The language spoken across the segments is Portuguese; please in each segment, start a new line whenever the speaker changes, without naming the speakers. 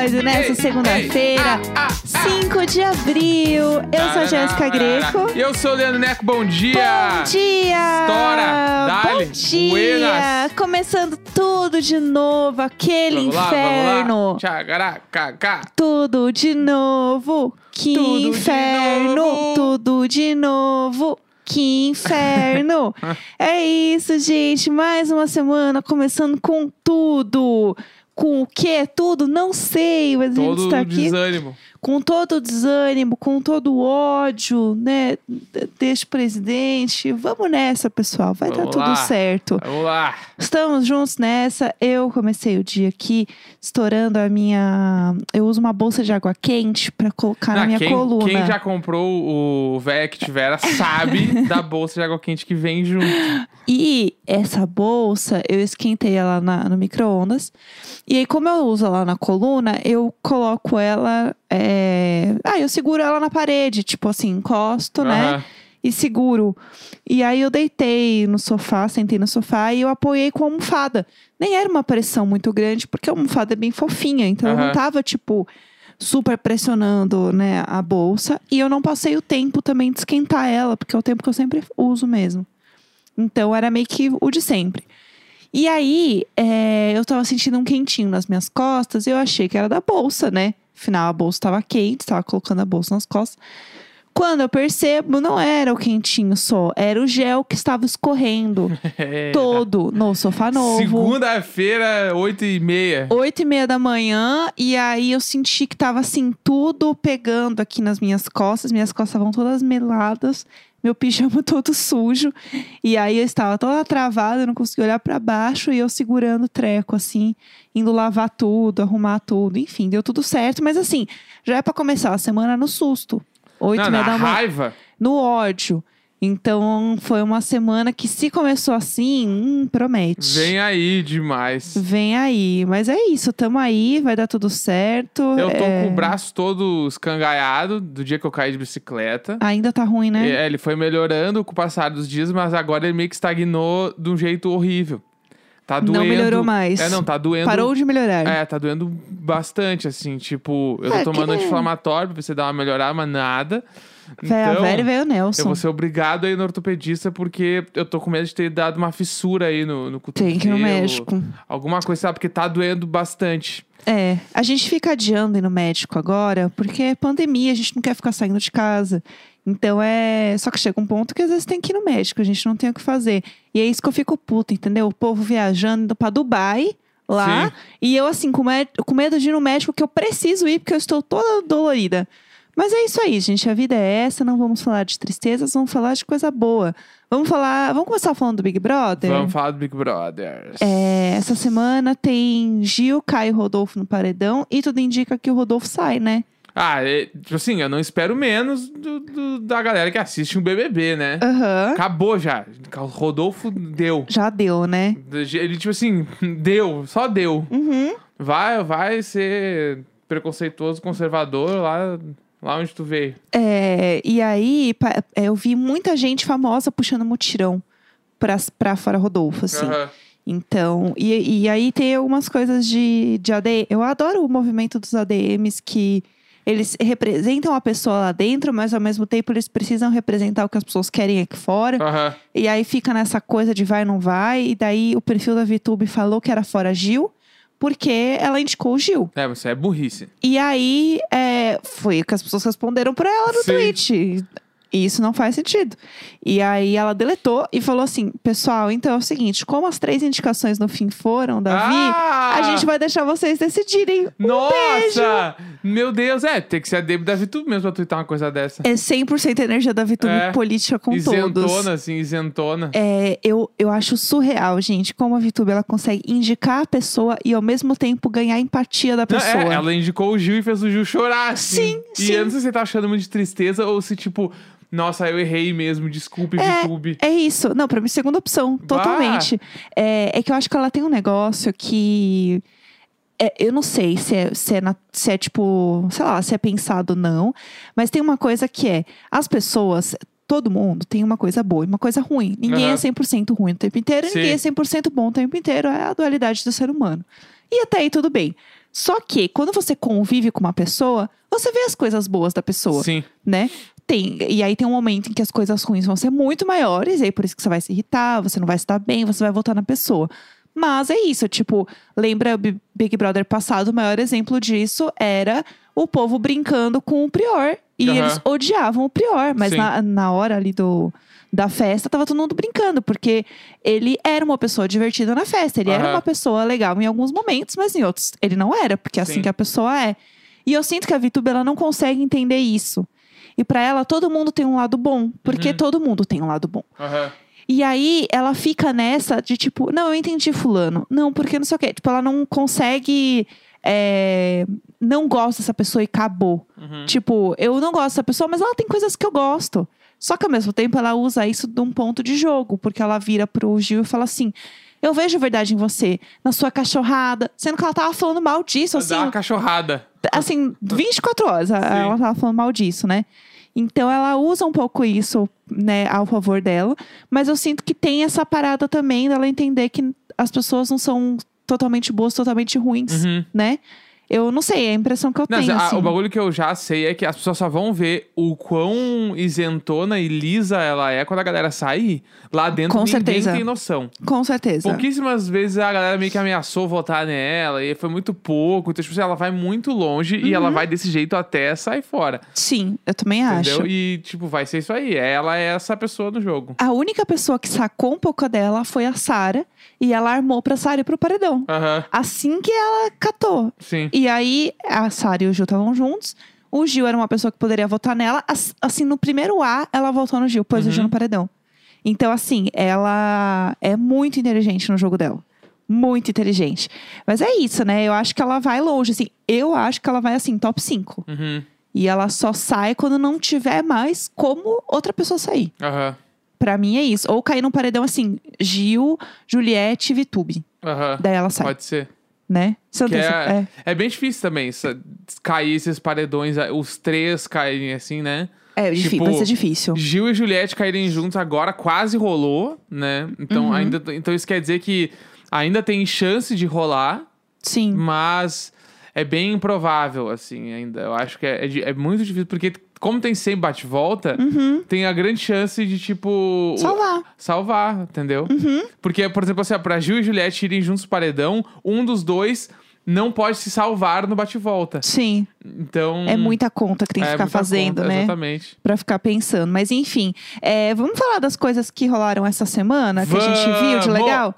episódio nessa segunda-feira, 5 de abril. Eu sou a Jéssica Greco.
E eu sou o Leandro Neco, bom dia!
Bom dia!
Estoura! Dale!
Bom dia!
Buenas!
Começando tudo de novo, aquele
Vamos
inferno.
lá.
Tudo de novo, que
Tudo de
inferno!
novo.
Tudo de novo. Que inferno! é isso, gente. Mais uma semana começando com tudo. Com o quê? Tudo? Não sei, mas a gente
Todo
está aqui
desânimo.
Com todo o desânimo, com todo o ódio, né, deste presidente. Vamos nessa, pessoal. Vai dar
Vamos
tudo
lá.
certo.
Vamos lá.
Estamos juntos nessa. Eu comecei o dia aqui estourando a minha. Eu uso uma bolsa de água quente para colocar na
Ah,
minha
quem,
coluna.
quem já comprou o véia que tivera sabe da bolsa de água quente que vem junto.
E essa bolsa, eu esquentei ela na- no micro-ondas. E aí, como eu uso ela na coluna, eu coloco ela. É, Ah, eu seguro ela na parede, tipo assim, encosto, né?
Aham.
e seguro. E aí eu deitei no sofá, sentei no sofá e eu apoiei com a almofada. Nem era uma pressão muito grande, porque a almofada é bem fofinha, então eu não tava, tipo, super pressionando, né, a bolsa. E eu não passei o tempo também de esquentar ela, porque é o tempo que eu sempre uso mesmo. Então era meio que o de sempre. E aí, é, eu tava sentindo um quentinho nas minhas costas e eu achei que era da bolsa, né? Afinal, a bolsa tava quente, tava colocando a bolsa nas costas. Quando eu percebo, não era o quentinho só, era o gel que estava escorrendo
É.
todo no sofá novo.
Segunda-feira, 8 e meia.
Oito e meia da manhã, e aí eu senti que tava assim, tudo pegando aqui nas minhas costas. Minhas costas estavam todas meladas, meu pijama todo sujo. E aí eu estava toda travada, eu não conseguia olhar pra baixo e eu segurando o treco, assim, indo lavar tudo, arrumar tudo. Enfim, deu tudo certo, mas assim, já é pra começar a semana no susto. Oito
Não,
e meia da manhã
raiva.
no ódio. Então, foi uma semana que, se começou assim, hum, promete.
Vem aí demais.
Vem aí. Mas é isso, tamo aí, vai dar tudo certo.
Eu tô
é...
com o braço todo escangaiado do dia que eu caí de bicicleta.
Ainda tá ruim, né?
É, ele foi melhorando com o passar dos dias, mas agora ele meio que estagnou de um jeito horrível. Tá
Não
doendo.
melhorou mais.
É, não, tá doendo.
Parou de melhorar.
É, tá doendo bastante, assim, tipo, eu tô
É,
tomando
que-
anti-inflamatório pra se dá uma melhorada, mas nada.
Véia
então,
velha e veio
eu
Nelson.
vou ser obrigado a ir no ortopedista porque eu tô com medo de ter dado uma fissura aí no, no cotovelo.
Tem que ir no médico.
Alguma coisa, sabe? Porque tá doendo bastante.
É, a gente fica adiando ir no médico agora, porque é pandemia, a gente não quer ficar saindo de casa. Então é. Só que chega um ponto que às vezes tem que ir no médico, a gente não tem o que fazer. E é isso que eu fico puta, entendeu? O povo viajando pra Dubai, lá,
Sim.
e eu assim, com medo de ir no médico, que eu preciso ir, porque eu estou toda dolorida. Mas é isso aí, gente. A vida é essa, não vamos falar de tristezas, vamos falar de coisa boa. Vamos falar. Vamos começar falando do Big Brother?
Vamos falar do Big Brothers.
É, essa semana tem Gil, Caio e Rodolfo no paredão e tudo indica que o Rodolfo sai, né?
Ah, é, tipo assim, eu não espero menos do, do- da galera que assiste um BBB, né?
Aham.
Acabou já. O Rodolfo deu.
Já deu, né?
Ele, tipo assim, deu, só deu.
Uhum.
Vai, vai ser preconceituoso, conservador lá, lá onde tu veio.
É, e aí, é, eu vi muita gente famosa puxando mutirão pra, pra fora Rodolfo, assim.
Aham.
Então, e, e aí tem algumas coisas de, de ADM. Eu adoro o movimento dos ADMs que eles representam a pessoa lá dentro, mas ao mesmo tempo eles precisam representar o que as pessoas querem aqui fora.
Aham.
E aí fica nessa coisa de vai, não vai. E daí o perfil da VTube falou que era fora Gil, porque ela indicou o Gil.
É, você é burrice.
E aí é, foi o que as pessoas responderam pra ela no
Sim.
tweet. E isso não faz sentido. E aí ela deletou e falou assim: pessoal, então é o seguinte: como as três indicações no fim foram, Davi,
Ah!
a gente vai deixar vocês decidirem. Um
Nossa! Meu Deus, é, tem que ser a Debbie da VTube mesmo pra twittar uma coisa dessa.
É 100% energia da VTube
É.
política com
isentona,
todos.
assim, isentona.
É, eu, eu acho surreal, gente, como a VTube ela consegue indicar a pessoa e ao mesmo tempo ganhar a empatia da
Não,
pessoa.
é, ela indicou o Gil e fez o Gil chorar, assim.
Sim,
E
sim.
eu não sei se você tá achando muito de tristeza ou se, tipo, nossa, eu errei mesmo, desculpe,
É,
VTube.
É isso. Não, pra mim, segunda opção, totalmente. É, é que eu acho que ela tem um negócio que. é, eu não sei se é, se, é na- se é tipo, sei lá, se é pensado ou não, mas tem uma coisa que é: as pessoas, todo mundo tem uma coisa boa e uma coisa ruim. Ninguém
Aham.
é 100% ruim o tempo inteiro,
Sim.
ninguém é 100% bom o tempo inteiro. É a dualidade do ser humano. E até aí tudo bem. Só que quando você convive com uma pessoa, você vê as coisas boas da pessoa,
Sim.
né? Tem, e aí tem um momento em que as coisas ruins vão ser muito maiores, e aí por isso que você vai se irritar, você não vai estar bem, você vai voltar na pessoa. Mas é isso, tipo, lembra o Bi- Big Brother passado, o maior exemplo disso era o povo brincando com o Prior. E
Aham.
eles odiavam o Prior, mas
Sim.
na, na hora ali do, da festa tava todo mundo brincando, porque ele era uma pessoa divertida na festa, ele era
Aham.
uma pessoa legal em alguns momentos, mas em outros ele não era, porque é assim
Sim.
que a pessoa é. E eu sinto que a Vitube ela não consegue entender isso. E pra ela todo mundo tem um lado bom, porque
Uhum.
todo mundo tem um lado bom.
Aham.
E aí ela fica nessa de tipo, não, eu entendi fulano. Não, porque não sei o quê. Tipo, ela não consegue. é, não gosta dessa pessoa e acabou.
Uhum.
Tipo, eu não gosto dessa pessoa, mas ela tem coisas que eu gosto. Só que ao mesmo tempo ela usa isso de um ponto de jogo, porque ela vira pro Gil e fala assim: Eu vejo verdade em você, na sua cachorrada. Sendo que ela tava falando mal disso, assim,
Dá uma cachorrada.
assim, 24 horas
Sim.
ela tava falando mal disso, né? Então ela usa um pouco isso, né, ao favor dela. Mas eu sinto que tem essa parada também dela entender que as pessoas não são totalmente boas, totalmente ruins,
Uhum.
né? Eu não sei, é a impressão que eu
Não,
tenho.
a-
assim.
o bagulho que eu já sei é que as pessoas só vão ver o quão isentona e lisa ela é quando a galera sair. Lá dentro
Com
ninguém
certeza.
tem noção.
Com certeza.
Pouquíssimas vezes a galera meio que ameaçou votar nela e foi muito pouco. Então, tipo assim, ela vai muito longe e
Uhum.
ela vai desse jeito até sair fora.
Sim, eu também
Entendeu?
acho.
E, tipo, vai ser isso aí. Ela é essa pessoa no jogo.
A única pessoa que sacou um pouco dela foi a Sara. E ela armou pra Sara ir pro paredão.
Aham,
Assim que ela catou.
sim.
E aí, a Sara e o Gil estavam juntos. O Gil era uma pessoa que poderia votar nela. As- Assim, no primeiro A, ela votou no Gil, pôs o
Uhum.
Gil no paredão. Então, assim, ela é muito inteligente no jogo dela. Muito inteligente. Mas é isso, né? Eu acho que ela vai longe, assim. Eu acho que ela vai, assim, top 5.
Uhum,
E ela só sai quando não tiver mais como outra pessoa sair.
aham,
Pra mim é isso. Ou cair num paredão, assim, Gil, Juliette e Vitube.
aham.
Daí ela sai,
Pode ser.
Né? Você
Que é,
é.
é bem difícil também cair esses paredões, os três caírem assim, né?
É, difí-
Tipo,
vai ser difícil.
Gil e Juliette caírem juntos agora quase rolou, né? Então,
Uhum.
ainda, então isso quer dizer que ainda tem chance de rolar,
Sim.
mas é bem improvável, assim, ainda. Eu acho que é, é é muito difícil, porque como tem 100 bate-volta, tem a grande chance de, tipo... o-
Uhum. Salvar.
Salvar, entendeu?
Uhum.
Porque, por exemplo, assim, pra Gil e Juliette irem juntos pro paredão, um dos dois não pode se salvar no bate-volta.
Sim.
Então...
É muita conta que tem que
é
ficar fazendo,
conta,
né?
Exatamente.
Pra ficar pensando. Mas enfim, é, vamos falar das coisas que rolaram essa semana, que a gente viu de
Vamos!
legal?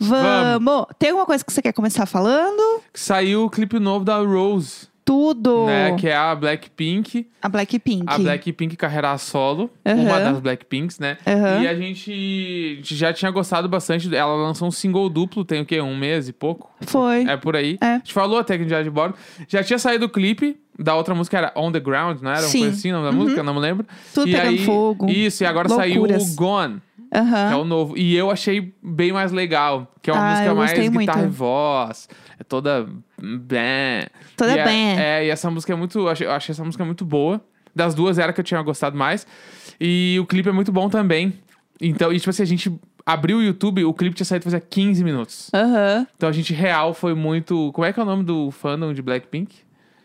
Vamos! Tem alguma coisa que você quer começar falando?
Saiu o clipe novo da Rose,
Tudo!
né? Que é a Blackpink.
A Blackpink.
A Blackpink carreira solo.
Aham.
Uma das Blackpinks, né?
Aham.
E a gente, a gente já tinha gostado bastante. Ela lançou um single duplo, tem o quê? Um mês e pouco?
Foi.
É por aí.
É.
A gente falou até que Diário de Bordo. Já tinha saído o clipe da outra música, era On The Ground, não era? Uma
Sim.
coisa assim, o nome da música? Não me lembro.
Tudo
e
pegando
aí,
fogo.
Isso, e agora
Loucuras.
saiu o Gone. Que é o novo. E eu achei bem mais legal. Que é uma
Ah,
música mais guitarra
muito.
e voz. É toda. Bem.
Toda
e é-
bem.
É, e essa música é muito. Eu achei, eu achei essa música muito boa. Das duas era que eu tinha gostado mais. E o clipe é muito bom também. Então, e tipo assim, a gente abriu o YouTube, o clipe tinha saído fazia 15 minutos.
Aham.
Então a gente real foi muito. Como é que é o nome do fandom de Blackpink?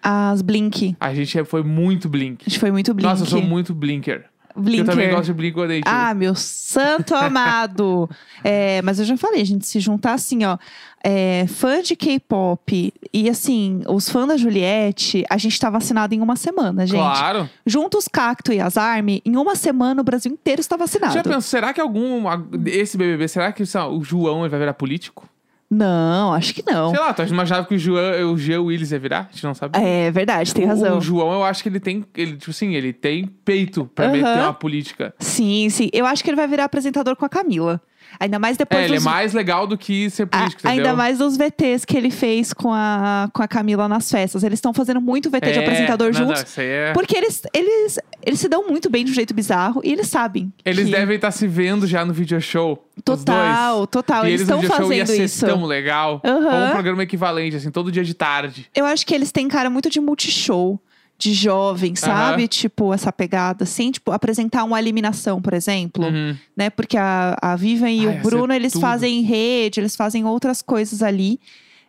As Blink.
A gente foi muito Blink.
A gente foi muito Blink.
Nossa, eu sou muito Blinker.
Blinker.
Eu também gosto de Blink 182.
Ah, meu santo amado! É, mas eu já falei, a gente se juntar assim, ó. É, fã de K-pop e assim, os fãs da Juliette, a gente tá vacinado em uma semana, gente.
Claro.
Junto os Cacto e as Army, em uma semana o Brasil inteiro está vacinado.
Já pensou, será que algum. Esse BBB, será que o João ele vai virar político?
Não, acho que não.
Sei lá, tu imaginava que o João, o Jean Willis ia virar? A gente não sabe.
É verdade, tem razão.
O João, eu acho que ele tem. Ele, tipo assim, ele tem peito pra
Aham.
meter uma política.
Sim, sim. Eu acho que ele vai virar apresentador com a Camila. Ainda mais depois
É, ele é
dos...
mais legal do que ser
A-
político, entendeu?
ainda mais dos VTs que ele fez com a, com a Camila nas festas. Eles estão fazendo muito VT de
É,
apresentador
não, não,
juntos.
isso aí é-
Porque eles, eles, eles se dão muito bem de um jeito bizarro e eles sabem.
Eles
que-
devem estar se vendo já no video show.
Total, total.
E
Eles estão
show ia
fazendo
ser
isso.
tão legal.
Aham.
Como um programa equivalente, assim, todo dia de tarde.
Eu acho que eles têm cara muito de multishow. De jovem, sabe?
Aham.
Tipo, essa pegada, assim, tipo, apresentar uma eliminação, por exemplo.
Uhum.
né? Porque a, a Vivian e
Ah,
o
ia
Bruno,
ser
eles
tudo.
fazem rede, eles fazem outras coisas ali.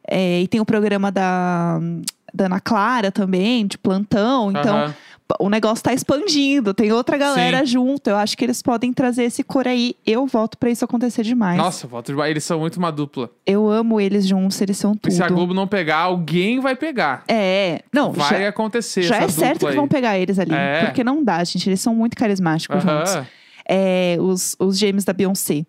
É, e tem o programa da, da Ana Clara também, de plantão. Então,
Aham.
O negócio tá expandindo. Tem outra galera junto. Eu acho que eles podem trazer esse cor aí. Eu voto pra isso acontecer demais.
Nossa, eu voto demais. Eles são muito uma dupla.
Eu amo eles juntos, eles são
E
tudo.
se a Globo não pegar, alguém vai pegar.
É, não,
Vai
já,
acontecer.
já é certo que
aí.
vão pegar eles ali.
É.
Porque não dá, gente. Eles são muito carismáticos juntos. É, os, os gêmeos da Beyoncé.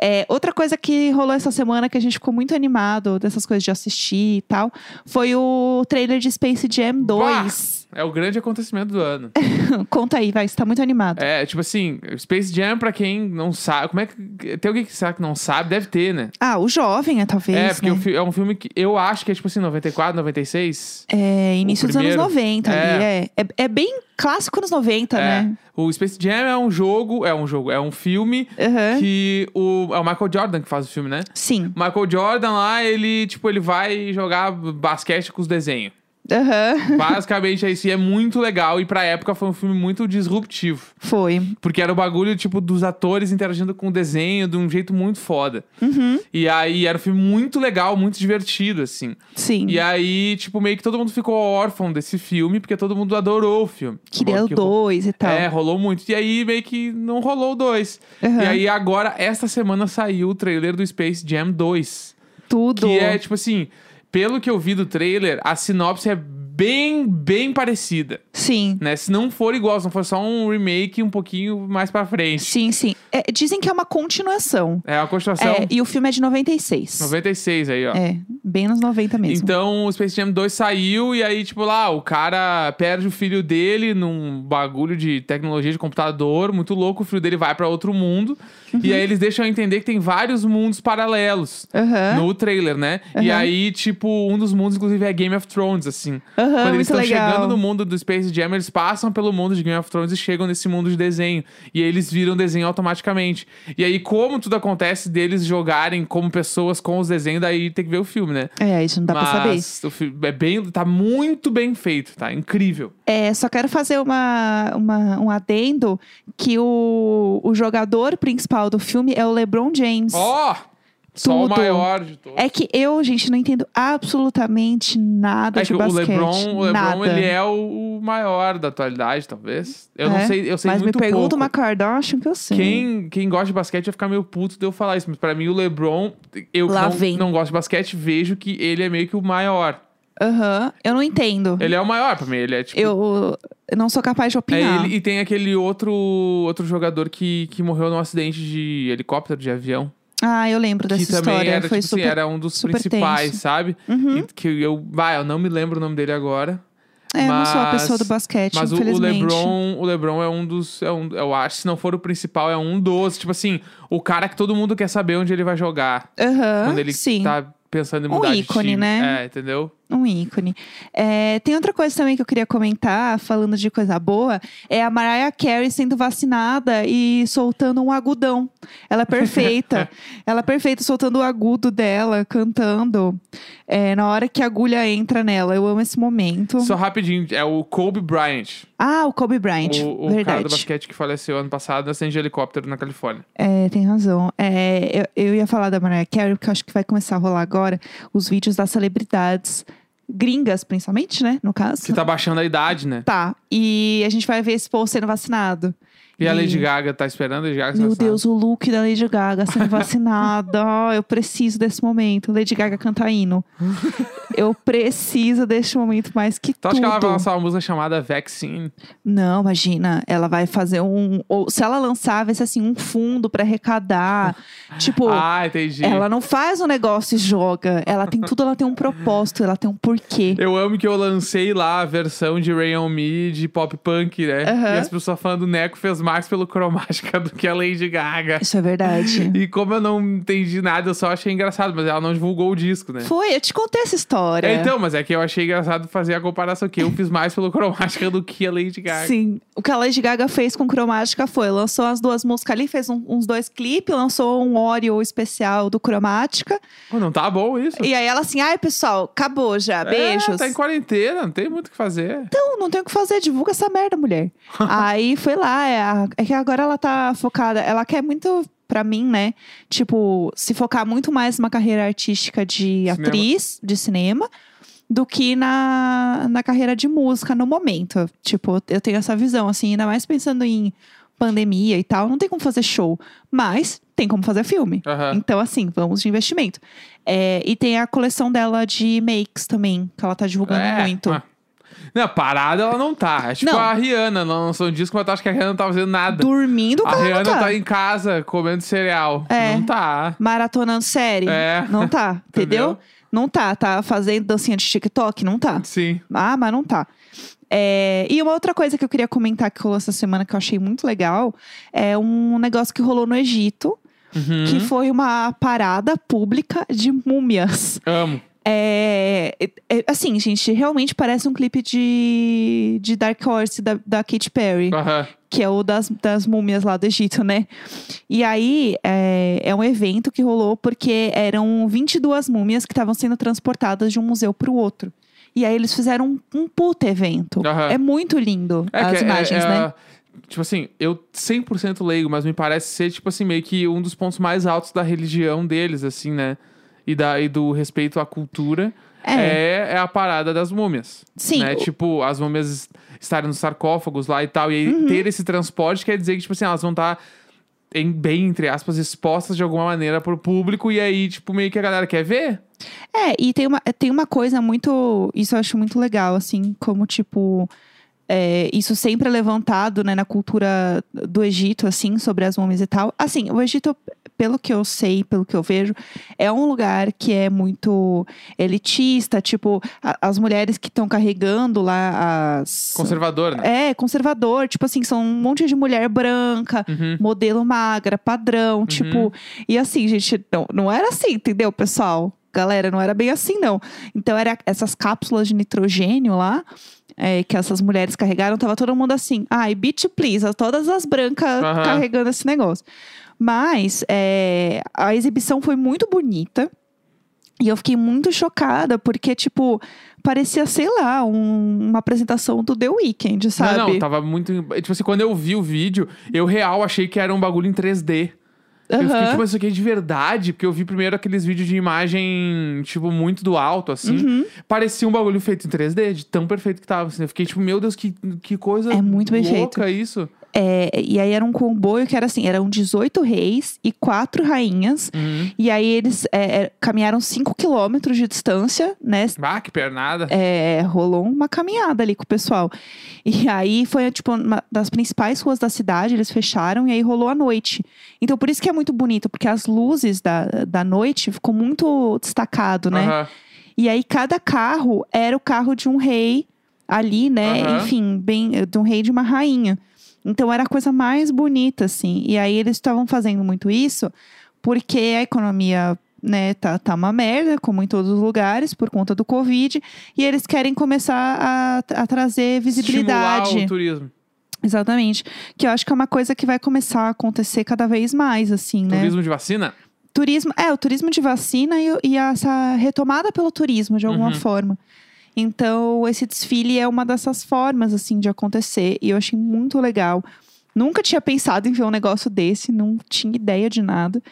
É, outra coisa que rolou essa semana que a gente ficou muito animado dessas coisas de assistir e tal, foi o trailer de Space Jam 2.
É o grande acontecimento do ano.
Conta aí, vai, você tá muito animado.
É, tipo assim, Space Jam, pra quem não sabe. Como é que. Tem alguém que será que não sabe? Deve ter, né?
Ah, o jovem, é, talvez.
é, porque
né?
é um filme que eu acho que é tipo assim, 94, 96.
É, início dos anos
primeiro.
90 ali,
É.
é. é. É bem clássico anos 90,
É.
né?
O Space Jam é um jogo, é um jogo, é um filme
Aham.
que o, é o Michael Jordan que faz o filme, né?
Sim.
Michael Jordan lá, ele, tipo, ele vai jogar basquete com os desenhos.
Aham.
Basicamente é isso. E é muito legal. E pra época foi um filme muito disruptivo.
Foi.
Porque era o bagulho, tipo, dos atores interagindo com o desenho de um jeito muito foda.
Uhum.
E aí era um filme muito legal, muito divertido, assim.
Sim.
E aí, tipo, meio que todo mundo ficou órfão desse filme, porque todo mundo adorou o filme.
Queria o
Que ro-
dois e tal.
É, rolou muito. E aí, meio que não rolou o dois.
Aham.
E aí, agora, esta semana saiu o trailer do Space Jam 2.
Tudo.
Que é, tipo assim, pelo que eu vi do trailer, a sinopse é bem, bem parecida.
Sim.
Né? Se não for igual, se não for só um remake um pouquinho mais pra frente.
Sim, sim. É, dizem que é uma continuação.
É uma continuação
É, e o filme é de 96.
96 aí, ó.
É, bem nos 90 mesmo.
Então, o Space Jam 2 saiu e aí, tipo, lá, o cara perde o filho dele num bagulho de tecnologia de computador, muito louco, o filho dele vai pra outro mundo.
Uhum.
E aí eles deixam entender que tem vários mundos paralelos.
Aham.
No trailer, né? E
Aham.
aí, tipo, um dos mundos, inclusive, é Game of Thrones, assim.
Aham,
Quando eles estão
legal.
chegando no mundo do Space Jam, eles passam pelo mundo de Game of Thrones e chegam nesse mundo de desenho. E aí eles viram desenho automaticamente. E aí, como tudo acontece deles jogarem como pessoas com os desenhos, daí tem que ver o filme, né?
É, isso não dá pra saber.
Mas o filme é bem, tá muito bem feito, tá? Incrível.
É, só quero fazer uma, uma- um adendo que o, o jogador principal do filme é o LeBron James.
Ó! Só o
Tudo.
maior de todos.
É que eu, gente, não entendo absolutamente nada
É
de
que o
basquete.
LeBron, o LeBron ele é o, o maior da atualidade, talvez. Eu não
É?
sei, eu sei
Mas me
muito
pergunta
pouco.
uma Kardashian que eu sei.
Quem, quem gosta de basquete vai ficar meio puto de eu falar isso, mas pra mim o LeBron, eu que
Lá
não,
vem.
não gosto de basquete, vejo que ele é meio que o maior.
Aham, eu não entendo.
Ele é o maior pra mim, ele é tipo
Eu, não sou capaz de
é
opinar.
ele e tem aquele outro outro jogador que, que morreu num acidente de helicóptero, de avião.
Ah, eu lembro
que
dessa
também
história.
era,
Foi
tipo
super.
assim, era um dos principais,
tenso.
sabe?
Uhum.
E que eu, vai, eu não me lembro o nome dele agora.
É, eu não sou a
mas-
pessoa do basquete,
Mas o, o
infelizmente.
LeBron, o LeBron é um dos, é um, eu acho, se não for o principal, é um dos, tipo assim, o cara que todo mundo quer saber onde ele vai jogar
Aham,
quando ele
sim.
tá pensando em
Um
mudar de
ícone,
time.
né?
É, entendeu?
Um ícone. É, tem outra coisa também que eu queria comentar, falando de coisa boa, é a Mariah Carey sendo vacinada e soltando um agudão. Ela é perfeita. Ela é perfeita, soltando o agudo dela, cantando. é, na hora que a agulha entra nela. Eu amo esse momento.
Só rapidinho, é o Kobe Bryant,
Ah, o Kobe Bryant.
o, o cara
verdade.
do basquete que faleceu ano passado no acidente de helicóptero na Califórnia.
É, tem razão. É, eu, eu ia falar da Mariah Carey, porque eu acho que vai começar a rolar agora os vídeos das celebridades gringas, principalmente, né? No caso.
Que tá baixando a idade, né?
Tá. E a gente vai ver esse povo sendo vacinado.
E a Lady Gaga tá esperando a Lady Gaga
Meu. Deus, o look da Lady Gaga sendo vacinada. Ó, eu preciso desse momento. Lady Gaga canta hino. eu preciso deste momento mais que
Tu acha
tudo.
que ela vai lançar uma música chamada Vaccine?
Não, imagina. Ela vai fazer um. Ou se ela lançar, vai ser assim, um fundo pra arrecadar. tipo.
Ah, entendi.
Ela não faz um negócio e joga. Ela tem tudo, ela tem um propósito, ela tem um porquê.
Eu amo que eu lancei lá a versão de Rain On Me de pop punk, né?
Aham.
E as pessoas falando, o Neco fez mais pelo cromática do que a Lady Gaga.
Isso é verdade.
E como eu não entendi nada, eu só achei engraçado, mas ela não divulgou o disco, né?
Foi, eu te contei essa história.
É, então, mas é que eu achei engraçado fazer a comparação que eu fiz mais pelo cromática do que a Lady Gaga.
Sim. O que a Lady Gaga fez com Cromática foi: lançou as duas músicas ali, fez um- uns dois clipes, lançou um Oreo especial do Cromática.
Pô, não tá bom isso?
E aí ela assim: ai, pessoal, acabou já, beijos.
É, tá em quarentena, não tem muito o que fazer.
Então, não tem o que fazer, divulga essa merda, mulher. aí foi lá, é, a- é que agora ela tá focada, ela quer muito pra mim, né? Tipo, se focar muito mais numa carreira artística de
Cinema.
atriz de cinema do que na, na carreira de música no momento. Tipo, eu tenho essa visão, assim, ainda mais pensando em pandemia e tal, não tem como fazer show, mas tem como fazer filme.
Aham.
Então, assim, vamos de investimento. É, e tem a coleção dela de makes também, que ela tá divulgando
É,
muito.
ah. Não, parada ela não tá. É tipo
Não.
a Rihanna, ela lançou um disco, mas acho que a Rihanna não tá fazendo nada.
Dormindo,
a
cara,
Rihanna
não tá.
tá em casa comendo cereal.
É.
Não tá.
Maratonando série.
É.
Não tá, entendeu?
Entendeu?
Não tá. Tá fazendo dancinha de TikTok? Não tá.
Sim.
Ah, mas não tá. É, e uma outra coisa que eu queria comentar que rolou essa semana que eu achei muito legal é um negócio que rolou no Egito,
Uhum.
que foi uma parada pública de múmias.
Amo.
É, é- é- assim, gente, realmente parece um clipe de, de Dark Horse da, da Katy Perry
Aham.
que é o das, das múmias lá do Egito, né? E aí, é, é um evento que rolou porque eram 22 múmias que estavam sendo transportadas de um museu para o outro. E aí eles fizeram um, um puta evento.
Aham.
É muito lindo
É
as
é-
imagens, né?
Tipo assim, eu 100% leigo, mas me parece ser, tipo assim, meio que um dos pontos mais altos da religião deles, assim, né? E, da, e do respeito à cultura.
É.
É, é a parada das múmias.
Sim,
Né?
o-
Tipo, as múmias estarem nos sarcófagos lá e tal. E aí
Uhum.
ter esse transporte quer dizer que, tipo assim, elas vão estar. Em, bem, entre aspas, expostas de alguma maneira pro público, e aí, tipo, meio que a galera quer ver.
É, e tem uma, tem uma coisa muito. Isso eu acho muito legal, assim, como tipo. é, isso sempre é levantado né, na cultura do Egito, assim, sobre as múmias e tal. Assim, o Egito, pelo que eu sei, pelo que eu vejo, é um lugar que é muito elitista, tipo, a- as mulheres que estão carregando lá as.
Conservador, né?
É, conservador, tipo assim, são um monte de mulher branca,
Uhum.
modelo magra, padrão, tipo. E assim, gente, não, não era assim, entendeu, pessoal? Galera, não era bem assim, não. Então, era essas cápsulas de nitrogênio lá. É, que essas mulheres carregaram, tava todo mundo assim, ai, beach please, todas as brancas
Aham.
carregando esse negócio. Mas é, a exibição foi muito bonita. E eu fiquei muito chocada, porque, tipo, parecia, sei lá, um- uma apresentação do The Weeknd, sabe?
Não, não, tava muito. Tipo assim, quando eu vi o vídeo, eu real achei que era um bagulho em 3D. Eu fiquei,
Aham.
tipo, isso aqui é de verdade, porque eu vi primeiro aqueles vídeos de imagem, tipo, muito do alto, assim.
Uhum.
Parecia um bagulho feito em 3D, de tão perfeito que tava. Assim. Eu fiquei, tipo, meu Deus, que, que coisa
É muito bem
louca isso.
É, e aí era um comboio que era assim, eram 18 reis e quatro rainhas.
Uhum.
E aí eles é, é, caminharam 5 quilômetros de distância, né?
Ah, que pernada.
É, rolou uma caminhada ali com o pessoal. E aí foi, tipo, uma das principais ruas da cidade, eles fecharam e aí rolou a noite. Então, por isso que é muito bonito, porque as luzes da, da noite ficou muito destacado, né?
Aham.
E aí cada carro era o carro de um rei ali, né?
Aham.
Enfim, bem, de um rei e de uma rainha. Então era a coisa mais bonita, assim. E aí eles estavam fazendo muito isso porque a economia, né, tá, tá uma merda, como em todos os lugares, por conta do Covid. E eles querem começar a, a trazer visibilidade.
Estimular o turismo.
Exatamente. Que eu acho que é uma coisa que vai começar a acontecer cada vez mais, assim, né?
Turismo de vacina?
turismo, é, o turismo de vacina e, e essa retomada pelo turismo, de alguma
Uhum.
forma. Então, esse desfile é uma dessas formas, assim, de acontecer. E eu achei muito legal. Nunca tinha pensado em ver um negócio desse, não tinha ideia de nada.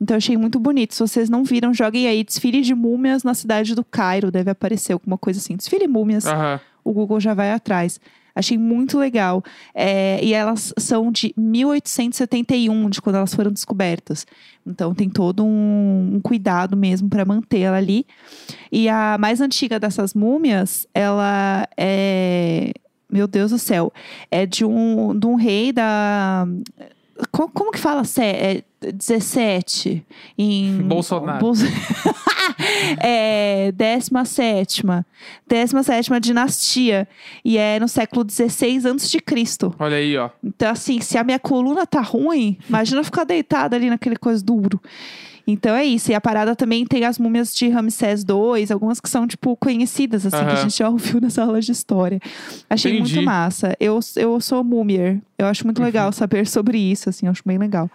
Então, achei muito bonito. Se vocês não viram, joguem aí desfile de múmias na cidade do Cairo. Deve aparecer alguma coisa assim. Desfile múmias
Aham.
o Google já vai atrás. Achei muito legal. É, e elas são de 1871, de quando elas foram descobertas. Então tem todo um, um cuidado mesmo para manter ela ali. E a mais antiga dessas múmias, ela é. Meu Deus do céu. É de um, de um rei da. Co- Como, que fala? Sé- É 17? Em.
Bolsonaro.
Bolso- é, 17. 17 dinastia. E é no século XVI a.C.
Olha aí, ó.
Então, assim, se a minha coluna tá ruim, imagina ficar deitada ali naquele coisa duro. Então é isso. E a parada também tem as múmias de Ramsés II, algumas que são, tipo, conhecidas, assim, que a gente já ouviu nas aulas de história. Achei
Entendi.
muito massa. Eu, eu sou múmier. Eu acho muito legal saber sobre isso, assim, eu acho bem legal.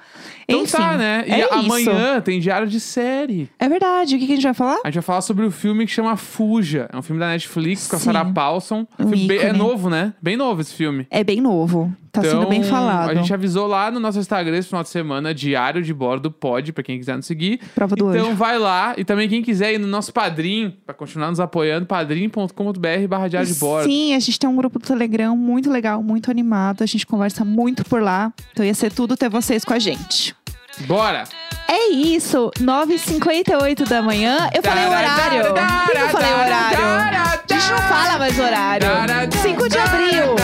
Então
Enfim,
tá, né? E
é isso.
amanhã tem diário de série.
É verdade. O que, que a gente vai falar?
A gente vai falar sobre o filme que chama Fuja. É um filme da Netflix com a
Sim.
Sarah Paulson.
Um
Filme bem- é novo, né? Bem novo esse filme.
É bem novo. Tá sendo bem
Então,
falado.
A gente avisou lá no nosso Instagram esse final de semana, Diário de Bordo pode, pra quem quiser nos seguir.
Prova do
então
anjo.
vai lá. E também quem quiser ir no nosso padrinho, pra continuar nos apoiando, padrim.com.br barra diário de bordo.
Sim, a gente tem um grupo do Telegram muito legal, muito animado. A gente conversa muito por lá. Então ia ser tudo ter vocês com a gente.
Bora!
É isso, 9h58 da manhã. Eu falei o horário. Por que eu falei o horário? A gente não fala mais horário. 5 de abril.